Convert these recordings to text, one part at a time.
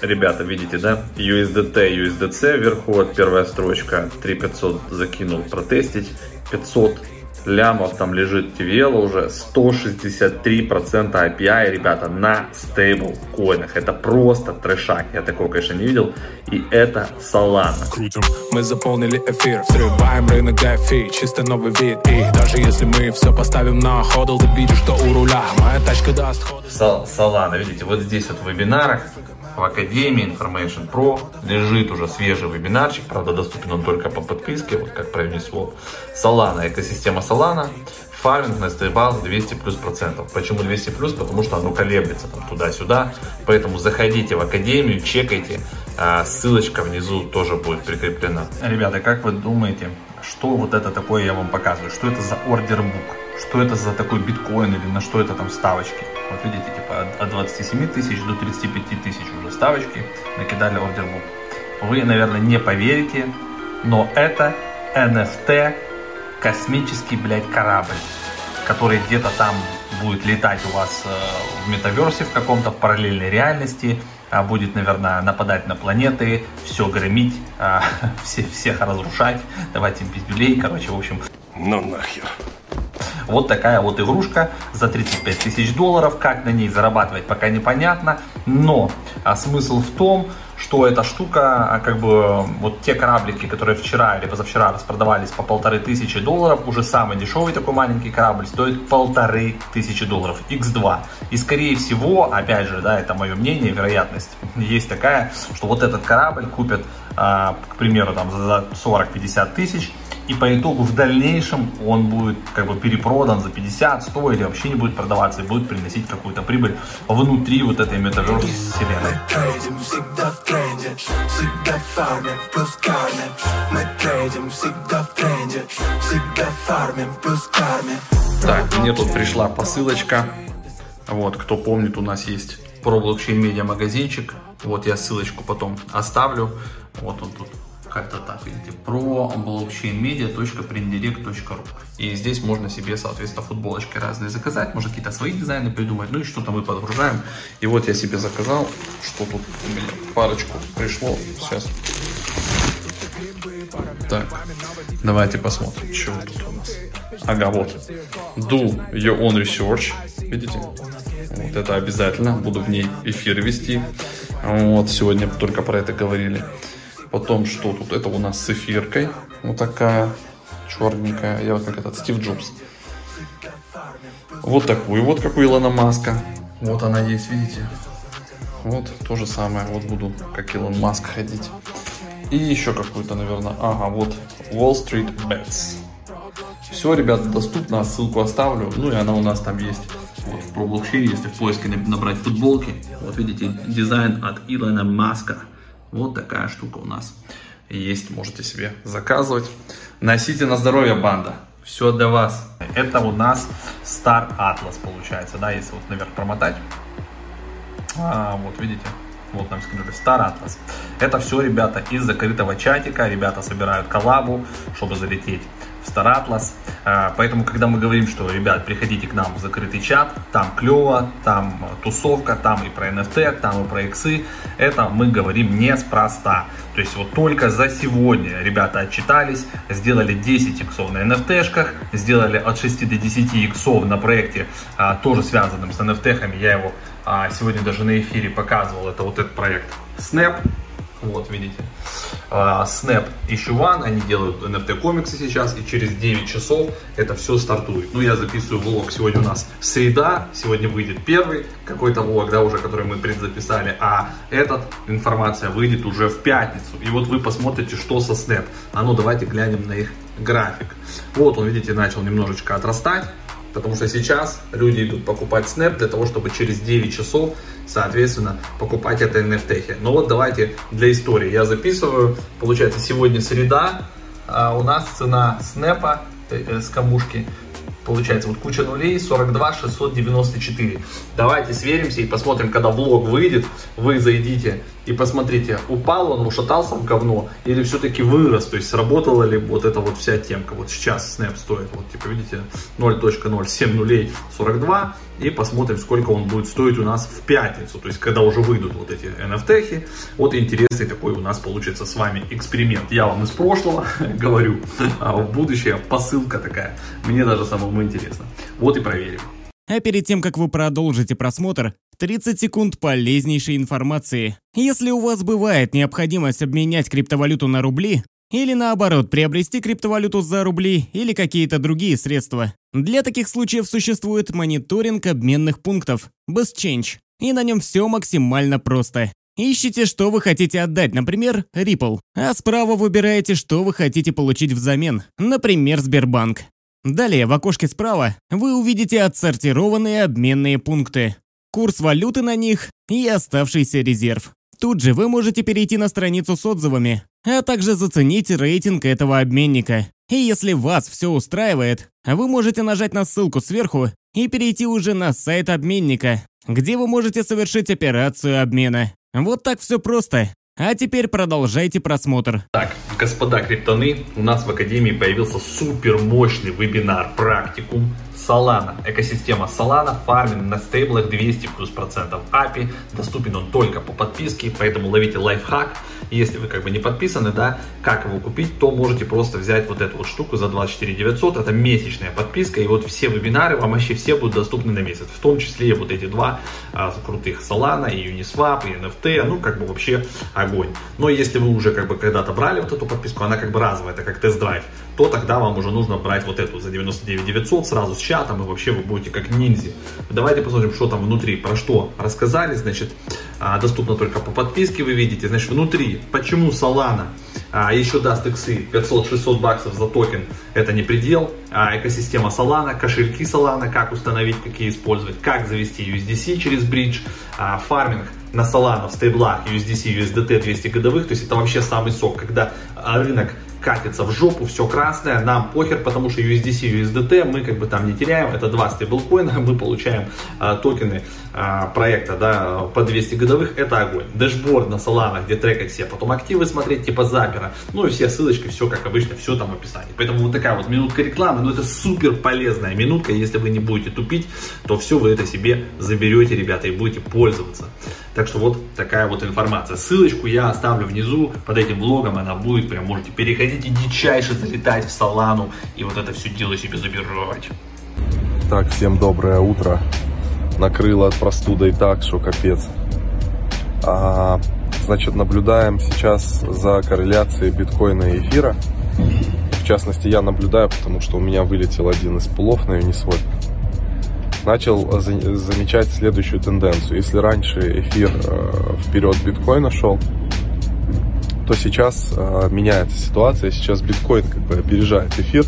Ребята, видите, да? USDT, USDC вверху, вот первая строчка, 3500 закинул протестить, 500 лямов там лежит TVL уже, 163% API, ребята, на стейбл коинах. Это просто трешак, я такого, конечно, не видел. И это Solana. Крутим. Мы заполнили эфир, взрываем рынок DeFi, чисто новый вид. И даже если мы все поставим на ходл, ты видишь, что у руля моя тачка даст ход. Solana, видите, вот здесь вот в вебинарах в Академии Information Pro лежит уже свежий вебинарчик, правда доступен он только по подписке, вот как провести своп. Solana, экосистема Solana, фарминг на стейбал 200 плюс процентов. Почему 200 плюс? Потому что оно колеблется там туда-сюда, поэтому заходите в Академию, чекайте, а, ссылочка внизу тоже будет прикреплена. Ребята, как вы думаете, что вот это такое я вам показываю? Что это за ордербук? Что это за такой биткоин или на что это там ставочки? Вот видите, типа от 27 тысяч до 35 тысяч уже ставочки накидали ордербук. Вы, наверное, не поверите, но это NFT космический, блядь, корабль, который где-то там будет летать у вас э, в метаверсе в каком-то, параллельной реальности, а будет, наверное, нападать на планеты, все громить, а, все, всех разрушать, давать им пиздюлей, короче, в общем. Ну нахер. Вот такая вот игрушка за 35 тысяч долларов. Как на ней зарабатывать, пока непонятно. Но а, смысл в том, что эта штука, а, как бы, вот те кораблики, которые вчера или позавчера распродавались по полторы тысячи долларов, уже самый дешевый такой маленький корабль стоит полторы тысячи долларов, X2. И скорее всего, опять же, да, это мое мнение, вероятность есть такая, что вот этот корабль купят, а, к примеру, там за 40-50 тысяч, и по итогу в дальнейшем он будет как бы перепродан за 50, 100 или вообще не будет продаваться и будет приносить какую-то прибыль внутри вот этой метаверс вселенной. Тренде, всегда фармим плюс кармим. Мы трейдим всегда в тренде, всегда фармим плюс кармим. Так, мне тут пришла посылочка. Вот, кто помнит, у нас есть про блокчейн медиа магазинчик. Вот я ссылочку потом оставлю. Вот он тут как-то так, видите, про blockchainmedia.prindirect.ru И здесь можно себе, соответственно, футболочки разные заказать, можно какие-то свои дизайны придумать, ну и что-то мы подгружаем. И вот я себе заказал, что тут у меня парочку пришло, сейчас. Так, давайте посмотрим, что тут у нас. Ага, вот. Do your own research. Видите? Вот это обязательно. Буду в ней эфир вести. Вот, сегодня только про это говорили. Потом что тут? Это у нас с эфиркой. Вот такая черненькая. Я вот как этот Стив Джобс. Вот такую вот, как у Илона Маска. Вот она есть, видите? Вот то же самое. Вот буду как Илон Маск ходить. И еще какую-то, наверное. Ага, вот Wall Street Bets. Все, ребята, доступно. Ссылку оставлю. Ну и она у нас там есть. Вот в ProBlockchain, если в поиске набрать футболки. Вот видите, дизайн от Илона Маска. Вот такая штука у нас есть, можете себе заказывать. Носите на здоровье, банда. Все для вас. Это у нас Star Atlas получается, да, если вот наверх промотать. А, вот видите, вот нам скинули Star Atlas. Это все, ребята, из закрытого чатика. Ребята собирают коллабу, чтобы залететь А, Поэтому, когда мы говорим, что, ребят, приходите к нам в закрытый чат, там клево, там тусовка, там и про NFT, там и про иксы, это мы говорим неспроста. То есть вот только за сегодня ребята отчитались, сделали 10 иксов на NFT-шках, сделали от 6 до 10 иксов на проекте, а, тоже связанном с NFT-хами. Я его а, сегодня даже на эфире показывал, это вот этот проект Snap. Вот, видите. А, Snap Issue One, они делают NFT комиксы сейчас, и через 9 часов это все стартует. Ну, я записываю влог, сегодня у нас среда, сегодня выйдет первый какой-то влог, да, уже, который мы предзаписали, а этот информация выйдет уже в пятницу. И вот вы посмотрите, что со Snap. А ну, давайте глянем на их график. Вот он, видите, начал немножечко отрастать. Потому что сейчас люди идут покупать Snap для того, чтобы через 9 часов, соответственно, покупать это NFT. Но вот давайте для истории. Я записываю, получается, сегодня среда, а у нас цена Snap э, с камушки Получается, вот куча нулей, 42 694. Давайте сверимся и посмотрим, когда влог выйдет, вы зайдите и посмотрите, упал он, ушатался в говно или все-таки вырос, то есть сработала ли вот эта вот вся темка. Вот сейчас Snap стоит, вот типа видите, 0.07 нулей 42 и посмотрим, сколько он будет стоить у нас в пятницу, то есть когда уже выйдут вот эти NFT. Вот интересный такой у нас получится с вами эксперимент. Я вам из прошлого говорю, а в будущее посылка такая. Мне даже самому интересно. Вот и проверим. А перед тем, как вы продолжите просмотр, 30 секунд полезнейшей информации. Если у вас бывает необходимость обменять криптовалюту на рубли, или наоборот, приобрести криптовалюту за рубли или какие-то другие средства. Для таких случаев существует мониторинг обменных пунктов BestChange, и на нем все максимально просто. Ищите, что вы хотите отдать, например, Ripple, а справа выбираете, что вы хотите получить взамен, например, Сбербанк. Далее в окошке справа вы увидите отсортированные обменные пункты, курс валюты на них и оставшийся резерв. Тут же вы можете перейти на страницу с отзывами, а также заценить рейтинг этого обменника. И если вас все устраивает, вы можете нажать на ссылку сверху и перейти уже на сайт обменника, где вы можете совершить операцию обмена. Вот так все просто. А теперь продолжайте просмотр. Так, господа криптоны, у нас в Академии появился супер мощный вебинар, практикум Solana. Экосистема Solana, фарминг на стейблах 200 плюс процентов API. Доступен он только по подписке, поэтому ловите лайфхак. Если вы как бы не подписаны, да, как его купить, то можете просто взять вот эту вот штуку за 24 900. Это месячная подписка, и вот все вебинары вам вообще все будут доступны на месяц. В том числе вот эти два а, крутых Solana, и Uniswap, и NFT, ну как бы вообще огонь. Но если вы уже как бы когда-то брали вот эту подписку, она как бы разовая, это как тест-драйв, то тогда вам уже нужно брать вот эту за 99 900 сразу с чатом, и вообще вы будете как ниндзя. Давайте посмотрим, что там внутри, про что рассказали, значит, а, доступно только по подписке, вы видите, значит, внутри, почему Solana а, еще даст иксы 500-600 баксов за токен, это не предел, а, экосистема Solana, кошельки Solana, как установить, какие использовать, как завести USDC через бридж, а, фарминг на Solana в стейблах USDC, USDT 200 годовых, то есть это вообще самый сок, когда рынок катится в жопу, все красное, нам похер, потому что USDC, USDT мы как бы там не теряем, это два стейблкоина, мы получаем а, токены проекта, да, по 200 годовых, это огонь. Dashboard на Solana, где трекать все, потом активы смотреть, типа Zapper а, ну и все ссылочки, все как обычно, все там в описании. Поэтому вот такая вот минутка рекламы, ну это супер полезная минутка, если вы не будете тупить, то все вы это себе заберете, ребята, и будете пользоваться. Так что вот такая вот информация. Ссылочку я оставлю внизу под этим блогом, она будет, прям можете переходить и дичайше залетать в Солану и вот это все дело себе забирать. Так, всем доброе утро. Накрыло от простудой так, что капец. А, значит, наблюдаем сейчас за корреляцией биткоина и эфира. В частности, я наблюдаю, потому что у меня вылетел один из пулов на Uniswap начал замечать следующую тенденцию. Если раньше эфир э, вперед биткоина шел, то сейчас э, меняется ситуация. Сейчас биткоин как бы опережает эфир.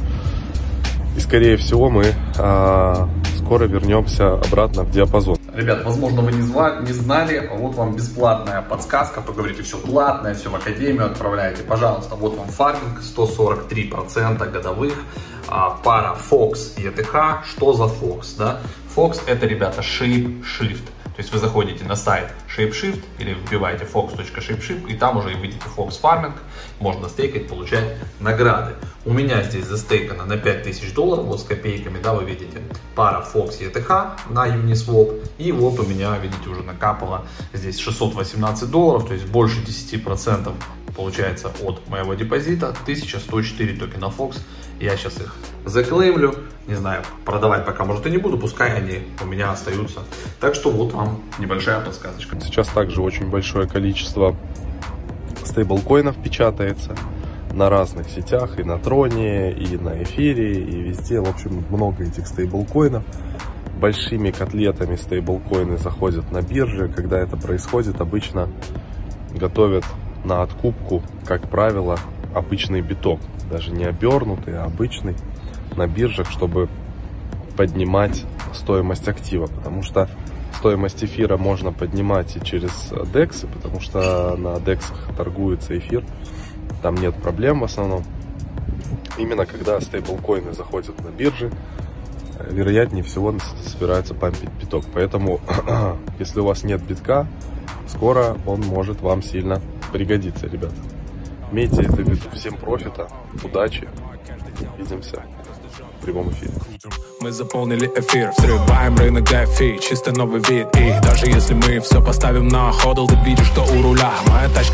И скорее всего мы э, скоро вернемся обратно в диапазон. Ребят, возможно, вы не, зла, не знали, вот вам бесплатная подсказка, вы говорите, все платное, все в академию отправляете, пожалуйста, вот вам фарминг, 143% годовых, а, пара Fox и ETH, что за Fox, да? Fox это, ребята, Shape Shift, то есть вы заходите на сайт ShapeShift или вбиваете fox.shapeshift и там уже видите Fox Farming, можно стейкать, получать награды. У меня здесь застейкано на 5000 долларов, вот с копейками, да, вы видите, пара Fox ETH на Uniswap. И вот у меня, видите, уже накапало здесь 618 долларов, то есть больше 10% получается от моего депозита, 1104 токена Fox. Я сейчас их заклеймлю, не знаю, продавать пока может и не буду, пускай они у меня остаются. Так что вот вам небольшая подсказочка. Сейчас также очень большое количество стейблкоинов печатается на разных сетях, и на Троне, и на Эфире, и везде. В общем, много этих стейблкоинов. Большими котлетами стейблкоины заходят на бирже. Когда это происходит, обычно готовят на откупку, как правило, обычный биток. Даже не обернутый, а обычный на биржах, чтобы поднимать стоимость актива. Потому что стоимость эфира можно поднимать и через DEX, потому что на DEX торгуется эфир. Там нет проблем в основном. Именно когда стейблкоины заходят на биржи, вероятнее всего собирается пампить биток. Поэтому, если у вас нет битка, скоро он может вам сильно пригодиться, ребята. Имейте это в виду. Всем профита, удачи. Увидимся прямом эфире. Мы заполнили эфир, взрываем рынок DeFi, чисто новый вид. И даже если мы все поставим на ходл, ты видишь, что у руля Моя тачка